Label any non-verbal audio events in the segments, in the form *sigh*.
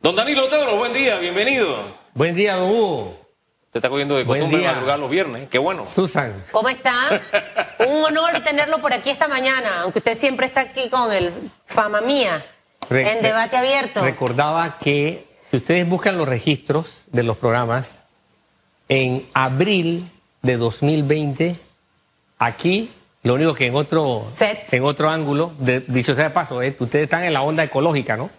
Don Danilo Toro, buen día, bienvenido. Buen día, don Hugo. Te está cogiendo de Buen costumbre día. madrugar los viernes, qué bueno. Susan. ¿Cómo está? *laughs* Un honor tenerlo por aquí esta mañana, aunque usted siempre está aquí con el fama mía Re- en debate abierto. Recordaba que si ustedes buscan los registros de los programas, en abril de 2020, aquí, lo único que en otro, Set. en otro ángulo, de- dicho sea de paso, eh, ustedes están en la onda ecológica, ¿no?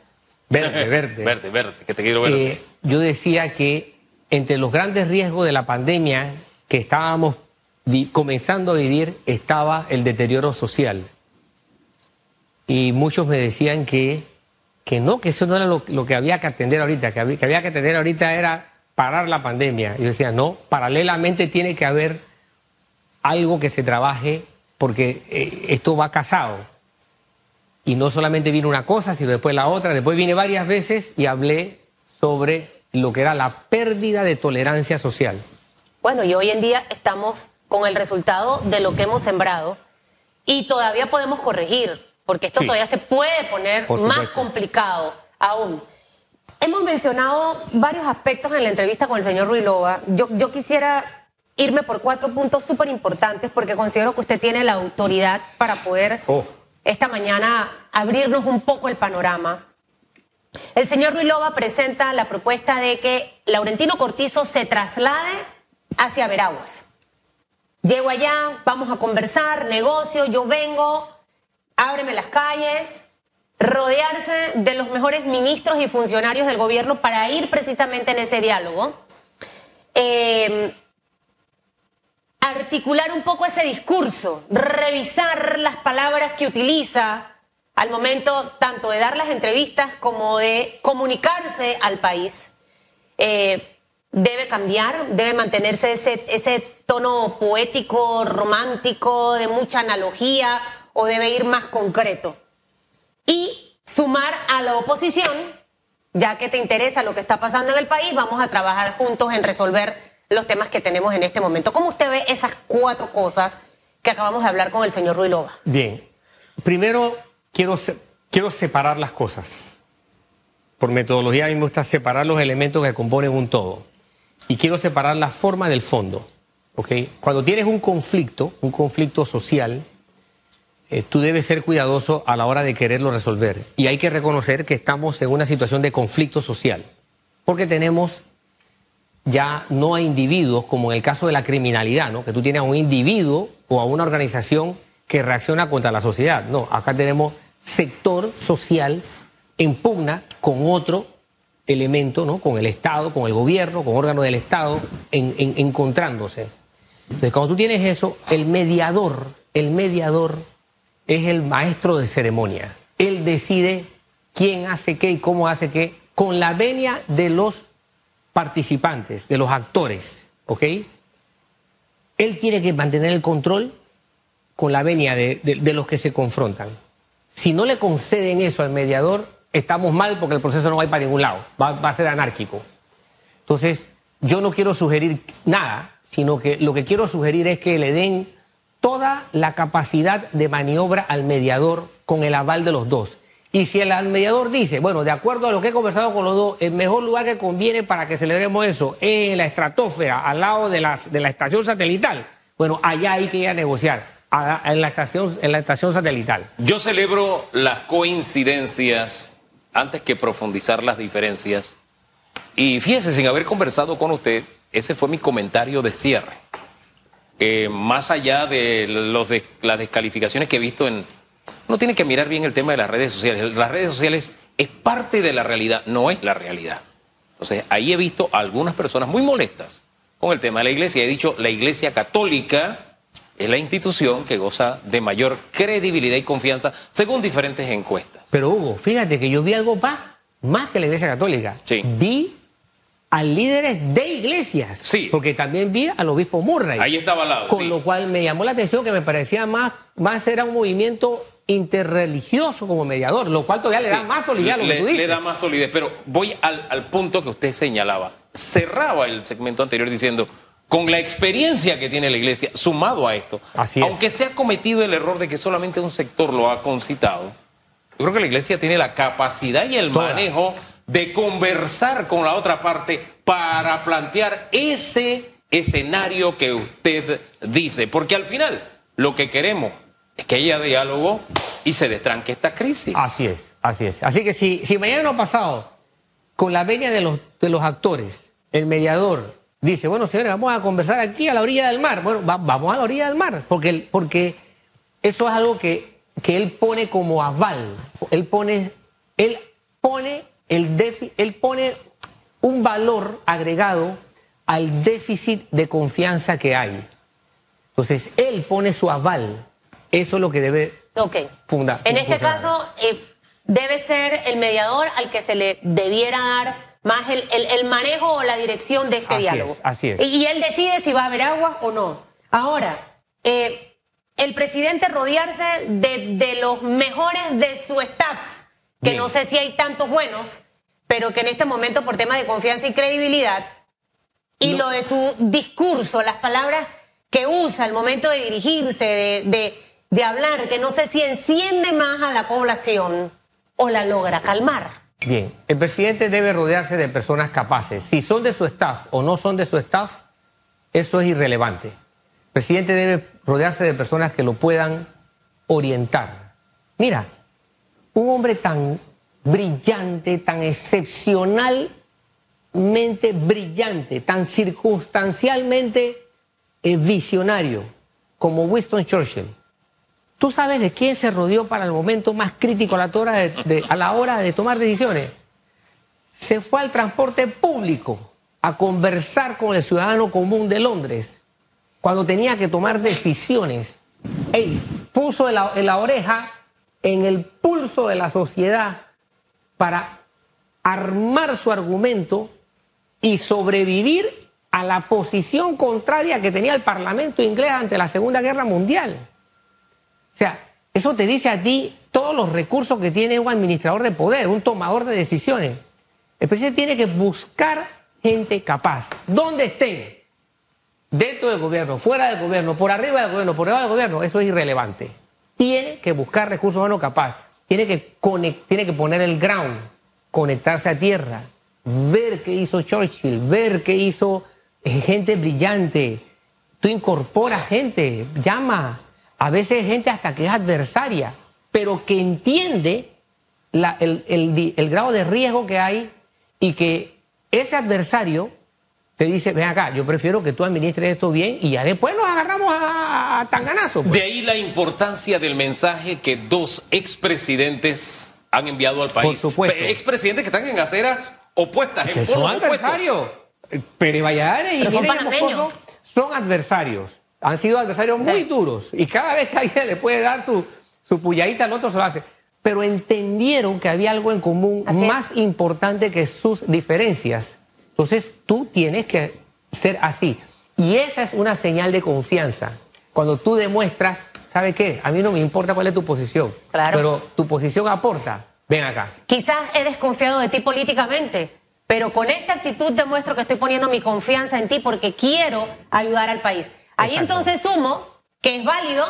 Verde, *laughs* verde. Verde, verde, que te quiero ver. Eh, yo decía que entre los grandes riesgos de la pandemia que estábamos comenzando a vivir estaba el deterioro social. Y muchos me decían que, que no, que eso no era lo, lo que había que atender ahorita, que había, que había que atender ahorita era parar la pandemia. Y yo decía, no, paralelamente tiene que haber algo que se trabaje porque eh, esto va casado. Y no solamente vino una cosa, sino después la otra. Después vine varias veces y hablé sobre lo que era la pérdida de tolerancia social. Bueno, y hoy en día estamos con el resultado de lo que hemos sembrado y todavía podemos corregir, porque esto Sí. todavía se puede poner más complicado aún. Hemos mencionado varios aspectos en la entrevista con el señor Ruilova. Yo, yo quisiera irme por cuatro puntos súper importantes porque considero que usted tiene la autoridad para poder Oh. Esta mañana abrirnos un poco el panorama. El señor Ruilova presenta la propuesta de que Laurentino Cortizo se traslade hacia Veraguas. Llego allá, vamos a conversar, negocio, yo vengo, ábreme las calles, rodearse de los mejores ministros y funcionarios del gobierno para ir precisamente en ese diálogo. Eh, articular un poco ese discurso, revisar las palabras que utiliza al momento tanto de dar las entrevistas como de comunicarse al país. Eh, debe cambiar, debe mantenerse ese, ese tono poético, romántico, de mucha analogía, o debe ir más concreto. Y sumar a la oposición, ya que te interesa lo que está pasando en el país, vamos a trabajar juntos en resolver los temas que tenemos en este momento. ¿Cómo usted ve esas cuatro cosas que acabamos de hablar con el señor Ruilova? Bien, primero quiero, quiero separar las cosas. Por metodología a mí me gusta separar los elementos que componen un todo. Y quiero separar la forma del fondo. ¿ok? Cuando tienes un conflicto, un conflicto social, eh, tú debes ser cuidadoso a la hora de quererlo resolver. Y hay que reconocer que estamos en una situación de conflicto social. Porque tenemos ya no a individuos, como en el caso de la criminalidad, ¿no? que tú tienes a un individuo o a una organización que reacciona contra la sociedad. No, acá tenemos sector social en pugna con otro elemento, ¿no? con el Estado, con el gobierno, con órganos del Estado, en- en- encontrándose. Entonces, cuando tú tienes eso, el mediador, el mediador es el maestro de ceremonia. Él decide quién hace qué y cómo hace qué, con la venia de los participantes, de los actores, ¿ok? Él tiene que mantener el control con la venia de, de- los que se confrontan. Si no le conceden eso al mediador, estamos mal porque el proceso no va a ir para ningún lado, va, va a ser anárquico. Entonces, yo no quiero sugerir nada, sino que lo que quiero sugerir es que le den toda la capacidad de maniobra al mediador con el aval de los dos. Y si el mediador dice, bueno, de acuerdo a lo que he conversado con los dos, el mejor lugar que conviene para que celebremos eso es en la estratosfera, al lado de, las, de la estación satelital, bueno, allá hay que ir a negociar, en, la estación, en la estación satelital. Yo celebro las coincidencias antes que profundizar las diferencias. Y fíjese, sin haber conversado con usted, ese fue mi comentario de cierre. Eh, más allá de, las descalificaciones que he visto en... Uno tiene que mirar bien el tema de las redes sociales. Las redes sociales es parte de la realidad, no es la realidad. Entonces, ahí he visto a algunas personas muy molestas con el tema de la iglesia. He dicho, la iglesia católica es la institución que goza de mayor credibilidad y confianza según diferentes encuestas. Pero Hugo, fíjate que yo vi algo más, más que la Iglesia Católica. Sí. Vi a líderes de iglesias. Sí. Porque también vi al obispo Murray. Ahí estaba al lado, Con sí. lo cual me llamó la atención que me parecía más, más era un movimiento interreligioso como mediador, lo cual todavía le da Sí, más solidez a lo le, que tú dices. le da más solidez, pero voy al, al punto que usted señalaba. Cerraba el segmento anterior diciendo, con la experiencia que tiene la iglesia, sumado a esto, Así es. aunque se ha cometido el error de que solamente un sector lo ha concitado, yo creo que la iglesia tiene la capacidad y el Toda. manejo de conversar con la otra parte para plantear ese escenario que usted dice, porque al final lo que queremos que haya diálogo y se destranque esta crisis. Así es, así es. Así que si, si mañana pasado, con la venia de los, de los actores, el mediador dice, bueno, señores, vamos a conversar aquí a la orilla del mar. Bueno, vamos a la orilla del mar, porque, porque eso es algo que, que él pone como aval. Él pone, él pone, el él pone un valor agregado al déficit de confianza que hay. Entonces, él pone su aval. Eso es lo que debe okay. fundar. En este caso, eh, debe ser el mediador al que se le debiera dar más el, el, manejo o la dirección de este diálogo. así es. Y, él decide si va a haber agua o no. Ahora, eh, el presidente rodearse de, de, los mejores de su staff, que no sé si hay tantos buenos, pero que en este momento por tema de confianza y credibilidad, y lo de su discurso, las palabras que usa al momento de dirigirse, de, de, de hablar, que no sé si enciende más a la población o la logra calmar. Bien, el presidente debe rodearse de personas capaces. Si son de su staff o no son de su staff, eso es irrelevante. El presidente debe rodearse de personas que lo puedan orientar. Mira, un hombre tan brillante, tan excepcionalmente brillante, tan circunstancialmente visionario como Winston Churchill, ¿Tú sabes de quién se rodeó para el momento más crítico a la, hora de, tomar decisiones? Se fue al transporte público a conversar con el ciudadano común de Londres cuando tenía que tomar decisiones. Él puso la oreja en el pulso de la sociedad para armar su argumento y sobrevivir a la posición contraria que tenía el Parlamento inglés ante la Segunda Guerra Mundial. O sea, eso te dice a ti todos los recursos que tiene un administrador de poder, un tomador de decisiones. El presidente tiene que buscar gente capaz, donde estén, dentro del gobierno, fuera del gobierno, por arriba del gobierno, por debajo del gobierno, eso es irrelevante. Tiene que buscar recursos humanos capaz, tiene que, tiene que poner el ground, conectarse a tierra, ver qué hizo Churchill, ver qué hizo eh, gente brillante. Tú incorporas gente, llama, a veces gente hasta que es adversaria, pero que entiende el, grado de riesgo que hay y que ese adversario te dice, ven acá, yo prefiero que tú administres esto bien y ya después nos agarramos a, tanganazo. Pues". De ahí la importancia del mensaje que dos expresidentes han enviado al país. Por supuesto. Expresidentes que están en aceras opuestas, que son adversarios. Pérez Valladares y son, son adversarios han sido adversarios muy duros y cada vez que alguien le puede dar su, su puyadita al otro se lo hace. Pero entendieron que había algo en común más importante que sus diferencias. Entonces tú tienes que ser así. Y esa es una señal de confianza. Cuando tú demuestras, ¿sabe qué? A mí no me importa cuál es tu posición. Claro. Pero tu posición aporta. Ven acá. Quizás he desconfiado de ti políticamente, pero con esta actitud demuestro que estoy poniendo mi confianza en ti porque quiero ayudar al país. Ahí entonces sumo que es válido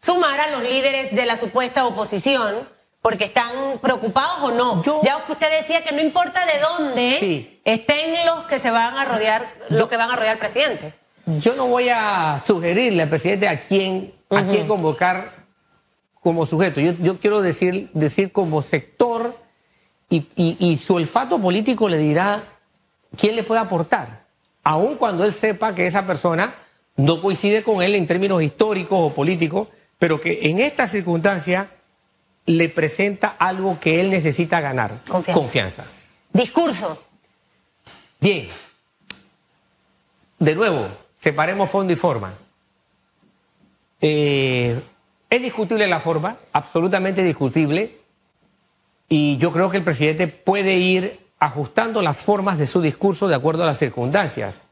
sumar a los líderes de la supuesta oposición porque están preocupados o no. ya usted decía que no importa de dónde estén los que se van a rodear, los que van a rodear al presidente. Yo no voy a sugerirle al presidente a quién, a quién convocar como sujeto. Yo, quiero decir, decir como sector y, y su olfato político le dirá quién le puede aportar, aun cuando él sepa que esa persona no coincide con él en términos históricos o políticos, pero que en esta circunstancia le presenta algo que él necesita ganar. Confianza. Discurso. Bien. De nuevo, separemos fondo y forma. Eh, es discutible la forma, absolutamente discutible, y yo creo que el presidente puede ir ajustando las formas de su discurso de acuerdo a las circunstancias.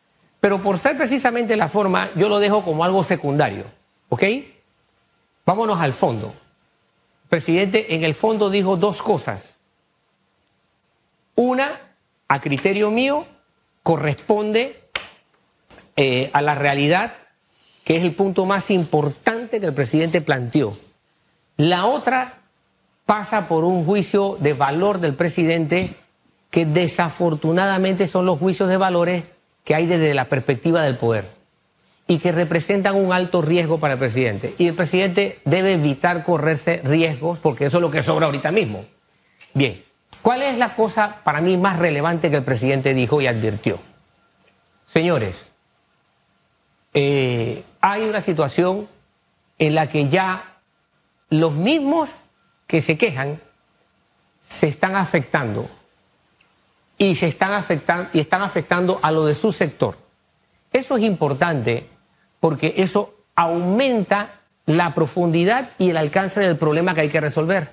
Pero por ser precisamente la forma, yo lo dejo como algo secundario. ¿Ok? Vámonos al fondo. El presidente en el fondo dijo dos cosas. Una, a criterio mío, corresponde eh, a la realidad, que es el punto más importante que el presidente planteó. La otra pasa por un juicio de valor del presidente que desafortunadamente son los juicios de valores que hay desde la perspectiva del poder y que representan un alto riesgo para el presidente. Y el presidente debe evitar correrse riesgos porque eso es lo que sobra ahorita mismo. Bien, ¿cuál es la cosa para mí más relevante que el presidente dijo y advirtió? Señores, eh, hay una situación en la que ya los mismos que se quejan se están afectando y se están afectando y están afectando a lo de su sector. Eso es importante porque eso aumenta la profundidad y el alcance del problema que hay que resolver.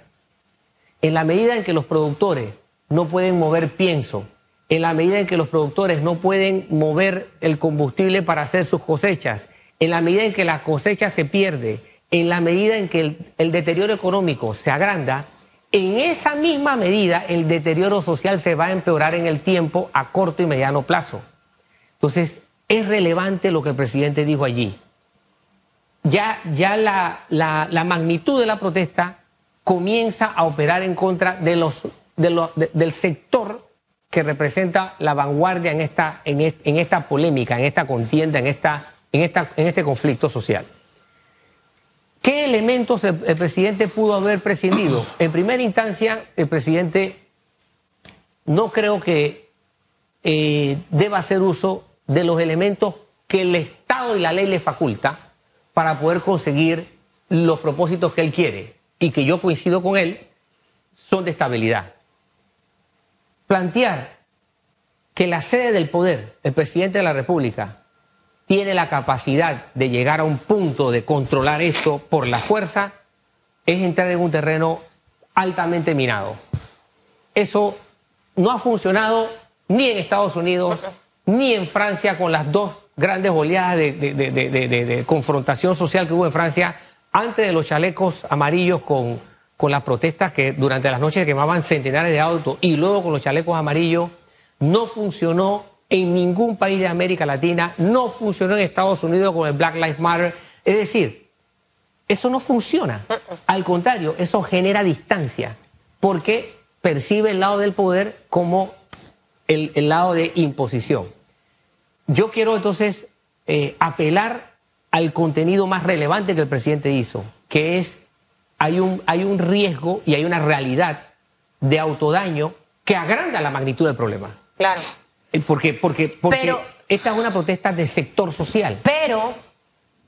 En la medida en que los productores no pueden mover pienso, en la medida en que los productores no pueden mover el combustible para hacer sus cosechas, en la medida en que la cosecha se pierde, en la medida en que el, el deterioro económico se agranda, en esa misma medida, el deterioro social se va a empeorar en el tiempo a corto y mediano plazo. Entonces, es relevante lo que el presidente dijo allí. Ya, ya la, la, magnitud de la protesta comienza a operar en contra de los, de, del sector que representa la vanguardia en esta, en, en esta polémica, en esta contienda, en, esta, en, esta, en este conflicto social. ¿Qué elementos el, el, presidente pudo haber prescindido? *clears throat* En primera instancia, el presidente no creo que eh, deba hacer uso de los elementos que el Estado y la ley le faculta para poder conseguir los propósitos que él quiere y que yo coincido con él, son de estabilidad. Plantear que la sede del poder, el presidente de la República, tiene la capacidad de llegar a un punto de controlar esto por la fuerza, es entrar en un terreno altamente minado. Eso no ha funcionado ni en Estados Unidos, ni en Francia con las dos grandes oleadas de, confrontación social que hubo en Francia antes de los chalecos amarillos con, con las protestas que durante las noches quemaban centenares de autos y luego con los chalecos amarillos, no funcionó en ningún país de América Latina, no funcionó en Estados Unidos con el Black Lives Matter. Es decir, eso no funciona. Al contrario, eso genera distancia, porque percibe el lado del poder como el, lado de imposición. Yo quiero entonces eh, apelar al contenido más relevante que el presidente hizo, que es hay un, hay un riesgo y hay una realidad de autodaño que agranda la magnitud del problema. Claro. Porque, porque, porque pero, esta es una protesta de sector social. Pero,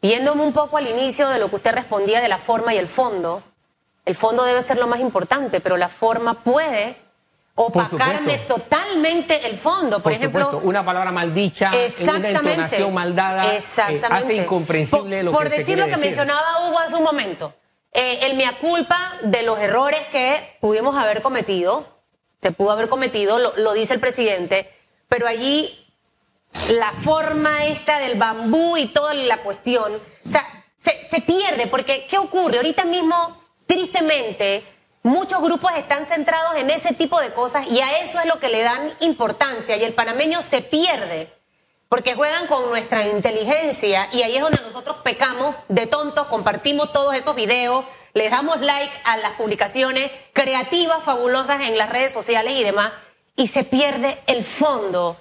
yéndome un poco al inicio de lo que usted respondía de la forma y el fondo, el fondo debe ser lo más importante, pero la forma puede opacarme totalmente el fondo. Por, Por ejemplo, supuesto, una palabra maldicha, una entonación maldada, exactamente. Eh, hace incomprensible por, lo por que decir se lo que decir. mencionaba Hugo hace un momento. Eh, el mea culpa de los errores que pudimos haber cometido, se pudo haber cometido, lo, lo dice el presidente, pero allí la forma esta del bambú y toda la cuestión, o sea, se, se pierde, porque ¿qué ocurre? Ahorita mismo, tristemente, muchos grupos están centrados en ese tipo de cosas y a eso es lo que le dan importancia y el panameño se pierde porque juegan con nuestra inteligencia y ahí es donde nosotros pecamos de tontos, compartimos todos esos videos, les damos like a las publicaciones creativas, fabulosas en las redes sociales y demás y se pierde el fondo.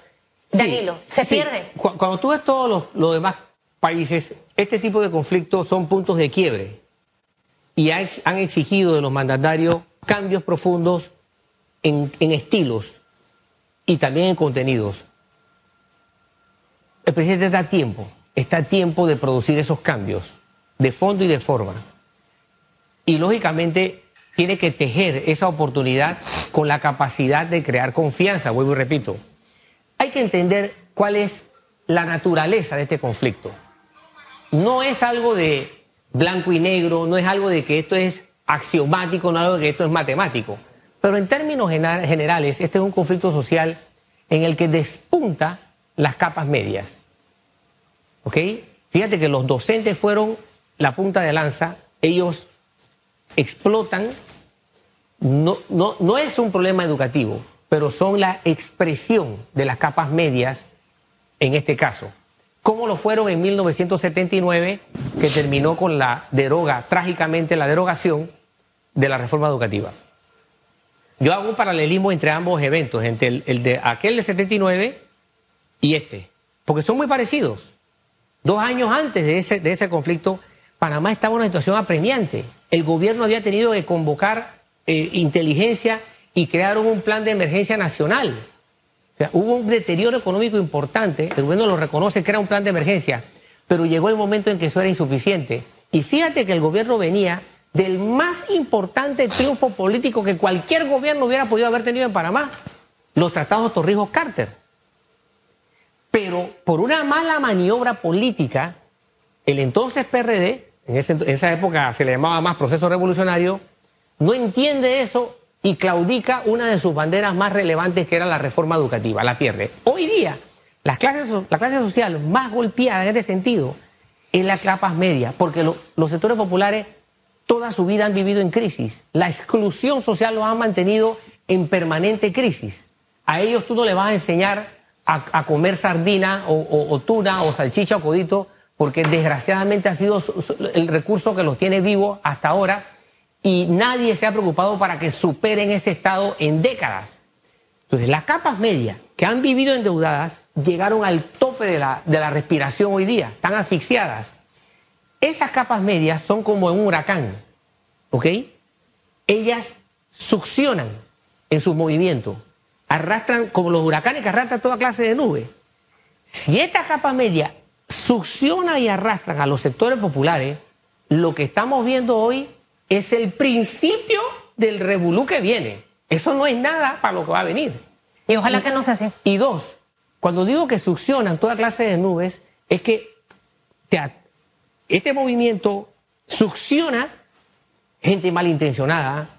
Danilo, Sí, se sí. pierde. Cu- Cuando tú ves todos los, los demás países, este tipo de conflictos son puntos de quiebre y ha ex- han exigido de los mandatarios cambios profundos en, en estilos y también en contenidos. El presidente está a tiempo, está a tiempo de producir esos cambios de fondo y de forma. Y lógicamente tiene que tejer esa oportunidad con la capacidad de crear confianza, vuelvo y repito. Hay que entender cuál es la naturaleza de este conflicto. No es algo de blanco y negro, no es algo de que esto es axiomático, no es algo de que esto es matemático. Pero en términos generales, este es un conflicto social en el que despunta las capas medias. ¿Ok? Fíjate que los docentes fueron la punta de lanza, ellos explotan, no, no, no es un problema educativo, pero son la expresión de las capas medias en este caso. Como lo fueron en 1979, que terminó con la deroga, trágicamente la derogación de la reforma educativa. Yo hago un paralelismo entre ambos eventos, entre el, el de aquel de 79 y este, porque son muy parecidos. Dos años antes de ese, de ese conflicto, Panamá estaba en una situación apremiante. El gobierno había tenido que convocar eh, inteligencia y crearon un plan de emergencia nacional. O sea, hubo un deterioro económico importante, el gobierno lo reconoce que era un plan de emergencia, pero llegó el momento en que eso era insuficiente. Y fíjate que el gobierno venía del más importante triunfo político que cualquier gobierno hubiera podido haber tenido en Panamá, los tratados Torrijos-Carter. Pero por una mala maniobra política, el entonces PRD, en, esa época se le llamaba más proceso revolucionario, no entiende eso y claudica una de sus banderas más relevantes que era la reforma educativa, la pierde. Hoy día, la clase social más golpeada en este sentido es la clase media, porque lo, los sectores populares toda su vida han vivido en crisis. La exclusión social los ha mantenido en permanente crisis. A ellos tú no le vas a enseñar a, comer sardina o, tuna o salchicha o codito, porque desgraciadamente ha sido el recurso que los tiene vivos hasta ahora y nadie se ha preocupado para que superen ese estado en décadas. Entonces, las capas medias que han vivido endeudadas llegaron al tope de la, de la respiración hoy día, están asfixiadas. Esas capas medias son como un huracán, ¿ok? Ellas succionan en sus movimientos, arrastran como los huracanes que arrastran toda clase de nubes. Si esta capa media succiona y arrastran a los sectores populares, lo que estamos viendo hoy es el principio del revolú que viene. Eso no es nada para lo que va a venir. Y ojalá y, que no sea así. Y dos, cuando digo que succionan toda clase de nubes, es que te, este movimiento succiona gente malintencionada,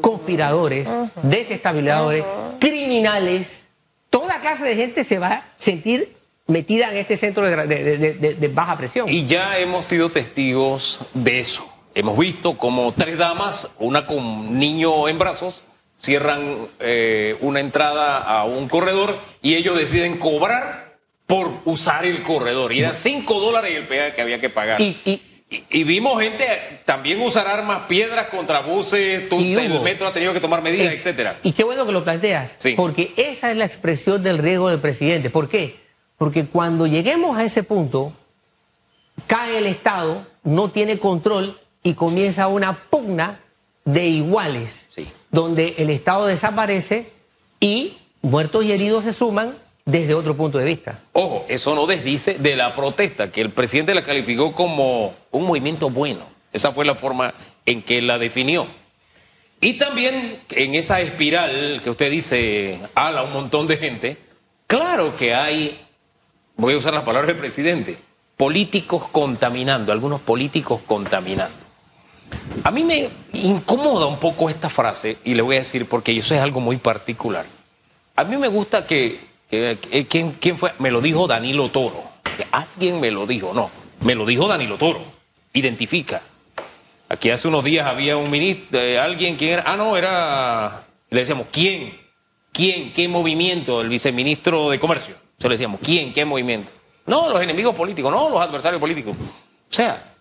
conspiradores, desestabilizadores, criminales. Toda clase de gente se va a sentir metida en este centro de, de, de, de baja presión. Y ya hemos sido testigos de eso. Hemos visto como tres damas, una con niño en brazos, cierran eh, una entrada a un corredor y ellos deciden cobrar por usar el corredor. Y eran cinco dólares el peaje que había que pagar. Y, y, y, y, vimos gente también usar armas, piedras contra buses, tú, el metro ha tenido que tomar medidas, es, etcétera. Y qué bueno que lo planteas, sí. porque esa es la expresión del riesgo del presidente. ¿Por qué? Porque cuando lleguemos a ese punto, cae el Estado, no tiene control y comienza una pugna de iguales, sí. donde el Estado desaparece y muertos y heridos se suman desde otro punto de vista. Ojo, eso no desdice de la protesta, que el presidente la calificó como un movimiento bueno. Esa fue la forma en que la definió. Y también en esa espiral que usted dice, ala un montón de gente, claro que hay, voy a usar las palabras del presidente, políticos contaminando, algunos políticos contaminando. A mí me incomoda un poco esta frase y le voy a decir porque eso es algo muy particular. A mí me gusta que, ¿quién, ¿quién, fue? Me lo dijo Danilo Toro. Alguien me lo dijo, no, me lo dijo Danilo Toro. Identifica. Aquí hace unos días había un ministro, eh, alguien, ¿quién era? Ah, no, era, le decíamos, ¿quién? ¿Quién? ¿Qué movimiento? El viceministro de Comercio. Se le decíamos, ¿quién? ¿Qué movimiento? No, los enemigos políticos, no, los adversarios políticos. O sea,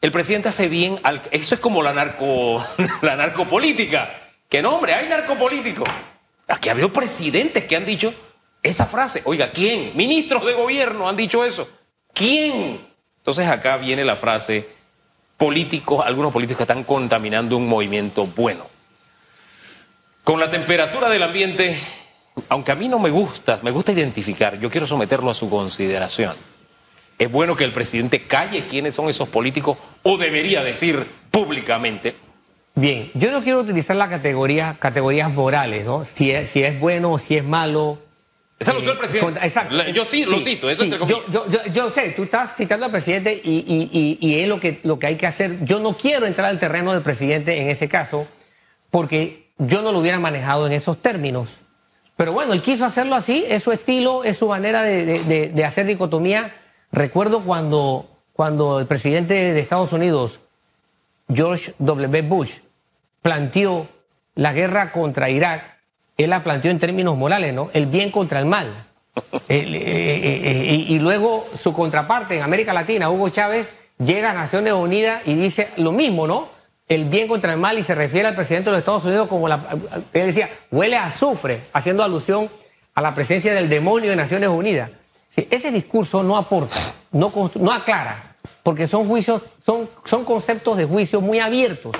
el presidente hace bien, al, eso es como la, narco, *laughs* la narcopolítica, que no, hombre, hay narcopolíticos. Aquí ha habido presidentes que han dicho esa frase. Oiga, ¿quién? Ministros de gobierno han dicho eso. ¿Quién? Entonces acá viene la frase, políticos, algunos políticos están contaminando un movimiento bueno. Con la temperatura del ambiente, aunque a mí no me gusta, me gusta identificar, yo quiero someterlo a su consideración. Es bueno que el presidente calle quiénes son esos políticos o debería decir públicamente. Bien, yo no quiero utilizar las categorías, categorías morales, ¿no? Si es, si es bueno o si es malo. Esa lo usó el presidente. Con, exacto. Yo sí, sí lo cito, eso sí, entre yo, yo, yo, yo, sé, tú estás citando al presidente y, y, y, y, es lo que, lo que hay que hacer. Yo no quiero entrar al terreno del presidente en ese caso, porque yo no lo hubiera manejado en esos términos. Pero bueno, él quiso hacerlo así, es su estilo, es su manera de, de, hacer dicotomía. Recuerdo cuando, cuando el presidente de Estados Unidos, George W. Bush, planteó la guerra contra Irak, él la planteó en términos morales, ¿no? El bien contra el mal. *laughs* el, eh, eh, eh, y luego su contraparte en América Latina, Hugo Chávez, llega a Naciones Unidas y dice lo mismo, ¿no? El bien contra el mal y se refiere al presidente de los Estados Unidos como la... Él decía, huele a azufre, haciendo alusión a la presencia del demonio de Naciones Unidas. Ese discurso no aporta, no, no aclara, porque son juicios, son, son conceptos de juicio muy abiertos.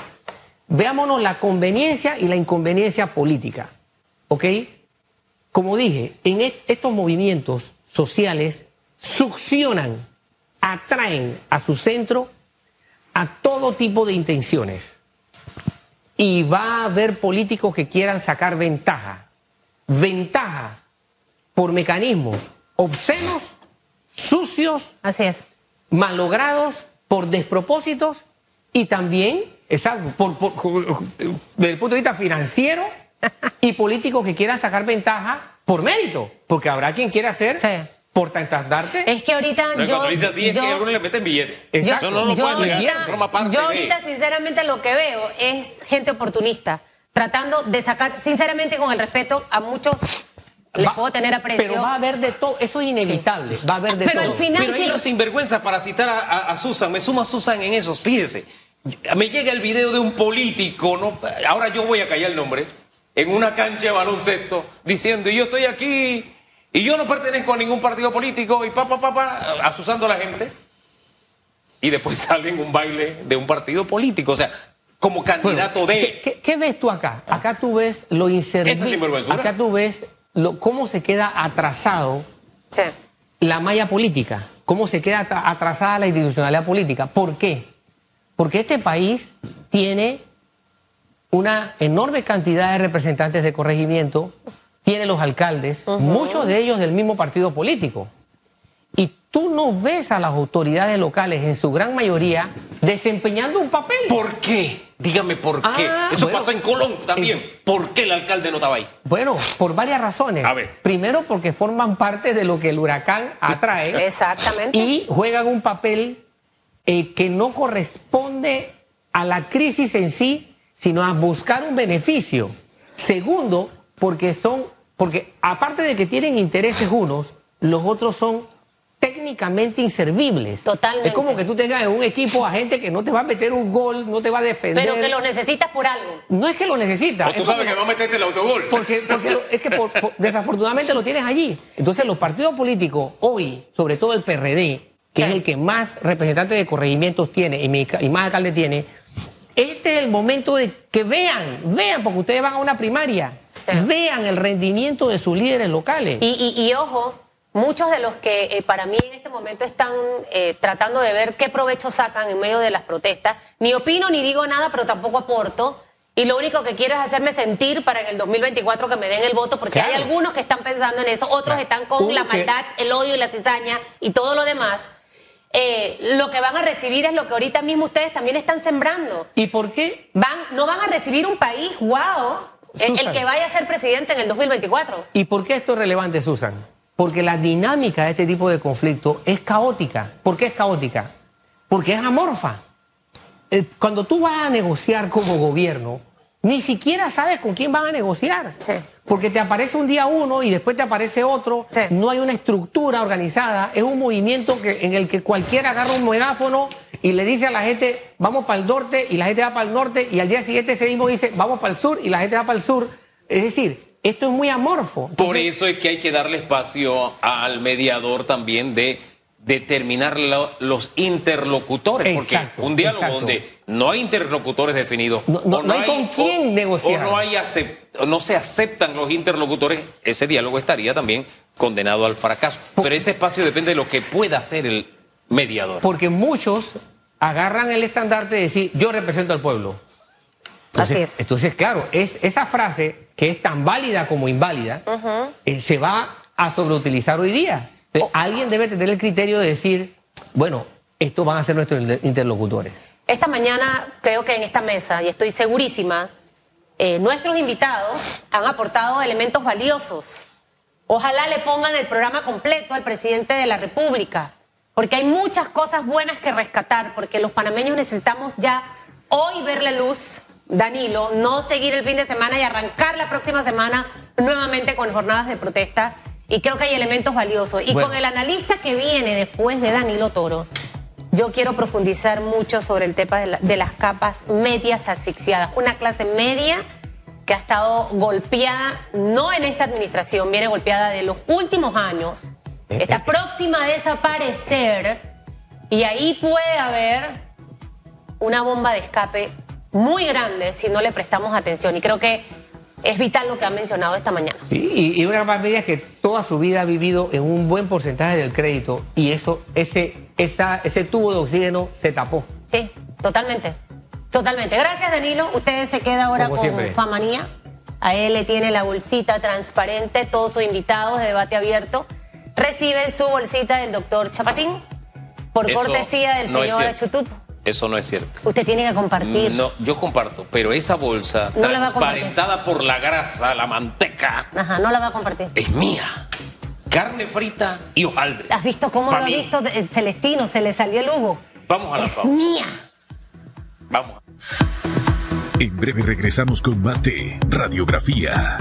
Veámonos la conveniencia y la inconveniencia política. ¿Ok? Como dije, en e- estos movimientos sociales succionan, atraen a su centro a todo tipo de intenciones. Y va a haber políticos que quieran sacar ventaja. Ventaja por mecanismos obscenos, sucios, Así es. malogrados por despropósitos y también, exacto, por, por- desde el punto de vista financiero *laughs* y políticos que quieran sacar ventaja por mérito, porque habrá quien quiera hacer Sí. Portaestandarte. Es que ahorita Pero yo. cuando dice así es yo- que algunos le meten billetes. Exacto. Eso no lo yo pueden negar, ahorita- forma parte yo de- ahorita, sinceramente, lo que veo es gente oportunista, tratando de sacar, sinceramente, con el respeto a muchos, les Va- puedo tener aprecio. Pero va a haber de todo, eso es inevitable, va a haber de Pero todo. al final- Pero hay lo- los sinvergüenza para citar a, a- a Susan, me suma Susan en eso, fíjese. Me llega el video de un político, ¿no? ahora yo voy a callar el nombre, en una cancha de baloncesto, diciendo, yo estoy aquí y yo no pertenezco a ningún partido político y pa, pa, pa, pa, asusando a la gente. Y después *laughs* sale en un baile de un partido político, o sea, como candidato ¿Qué, de... qué- qué ves tú acá? Acá tú ves lo inservible. Acá tú ves lo, cómo se queda atrasado Sí. la malla política, cómo se queda atra- atrasada la institucionalidad política. ¿Por qué? Porque este país tiene una enorme cantidad de representantes de corregimiento, tiene los alcaldes, muchos de ellos del mismo partido político. Y tú no ves a las autoridades locales, en su gran mayoría, desempeñando un papel. ¿Por qué? Dígame por Ah, qué. Eso bueno. pasó en Colón también. Eh, ¿Por qué el alcalde no estaba ahí? Bueno, por varias razones. A ver. Primero, porque forman parte de lo que el huracán atrae. Exactamente. Y juegan un papel eh, que no corresponde a la crisis en sí, sino a buscar un beneficio. Segundo, porque son, porque aparte de que tienen intereses unos, los otros son técnicamente inservibles. Totalmente. Es como que tú tengas en un equipo a gente que no te va a meter un gol, no te va a defender. Pero que lo necesitas por algo. No es que lo necesita. O tú es sabes que va a meterte el autogol. porque, porque lo- es que por- por- desafortunadamente lo tienes allí. Entonces los partidos políticos hoy, sobre todo el PRD, que Sí. es el que más representantes de corregimientos tiene y, mi- y más alcalde tiene, este es el momento de que vean, vean, porque ustedes van a una primaria, Sí. vean el rendimiento de sus líderes locales. Y, y- y ojo, muchos de los que eh, para mí en este momento están eh, tratando de ver qué provecho sacan en medio de las protestas, ni opino ni digo nada, pero tampoco aporto. Y lo único que quiero es hacerme sentir para en el 2024 que me den el voto, porque hay algunos que están pensando en eso, otros Claro. están con la maldad, el odio y la cizaña y todo lo demás. Eh, lo que van a recibir es lo que ahorita mismo ustedes también están sembrando. ¿Y por qué? Van, no van a recibir un país, wow, el, el que vaya a ser presidente en el 2024. ¿Y por qué esto es relevante, Susan? Porque la dinámica de este tipo de conflicto es caótica. ¿Por qué es caótica? Porque es amorfa. Eh, Cuando tú vas a negociar como gobierno, ni siquiera sabes con quién van a negociar. Sí. Porque te aparece un día uno y después te aparece otro. Sí. No hay una estructura organizada. Es un movimiento que, en el que cualquiera agarra un megáfono y le dice a la gente, vamos para el norte, y la gente va para el norte, y al día siguiente ese mismo dice, vamos para el sur, y la gente va para el sur. Es decir, esto es muy amorfo. Por eso es que hay que darle espacio al mediador también de determinar lo- los interlocutores. Porque Exacto, un diálogo exacto. donde no hay interlocutores definidos. No- no- o no hay con quién o- negociar. O no, hay no se aceptan los interlocutores, ese diálogo estaría también condenado al fracaso. Pero ese espacio depende de lo que pueda hacer el mediador. Porque muchos agarran el estandarte de decir, yo represento al pueblo. Entonces, Así es. Entonces, claro, es, esa frase, que es tan válida como inválida, eh, se va a sobreutilizar hoy día. Entonces, Alguien debe tener el criterio de decir, bueno, estos van a ser nuestros inter- interlocutores. Esta mañana creo que en esta mesa, y estoy segurísima, eh, nuestros invitados han aportado elementos valiosos. Ojalá le pongan el programa completo al presidente de la República, porque hay muchas cosas buenas que rescatar, porque los panameños necesitamos ya hoy verle luz, Danilo, no seguir el fin de semana y arrancar la próxima semana nuevamente con jornadas de protesta. Y creo que hay elementos valiosos. Y Bueno. con el analista que viene después de Danilo Toro, yo quiero profundizar mucho sobre el tema de, la- de las capas medias asfixiadas. Una clase media que ha estado golpeada, no en esta administración, viene golpeada de los últimos años, está eh. próxima a desaparecer y ahí puede haber una bomba de escape muy grande si no le prestamos atención. Y creo que es vital lo que han mencionado esta mañana. Sí, y, una más media que toda su vida ha vivido en un buen porcentaje del crédito y eso, ese, esa, ese tubo de oxígeno se tapó. Sí, totalmente. Totalmente. Gracias, Danilo. Usted se queda ahora Como con siempre. Famanía. A él le tiene la bolsita transparente. Todos sus invitados de debate abierto reciben su bolsita del doctor Chapatín por Eso cortesía del no señor. Chutupo. Eso no es cierto. Usted tiene que compartir. No, yo comparto, pero esa bolsa No transparentada por la grasa, la manteca, Ajá, no la va a compartir. es mía. Carne frita y hojaldre. ¿Has visto cómo Pa' lo ha visto eh, Celestino? Se le salió el hugo. Vamos a la Es pausa. mía. Vamos. En breve regresamos con más de Radiografía.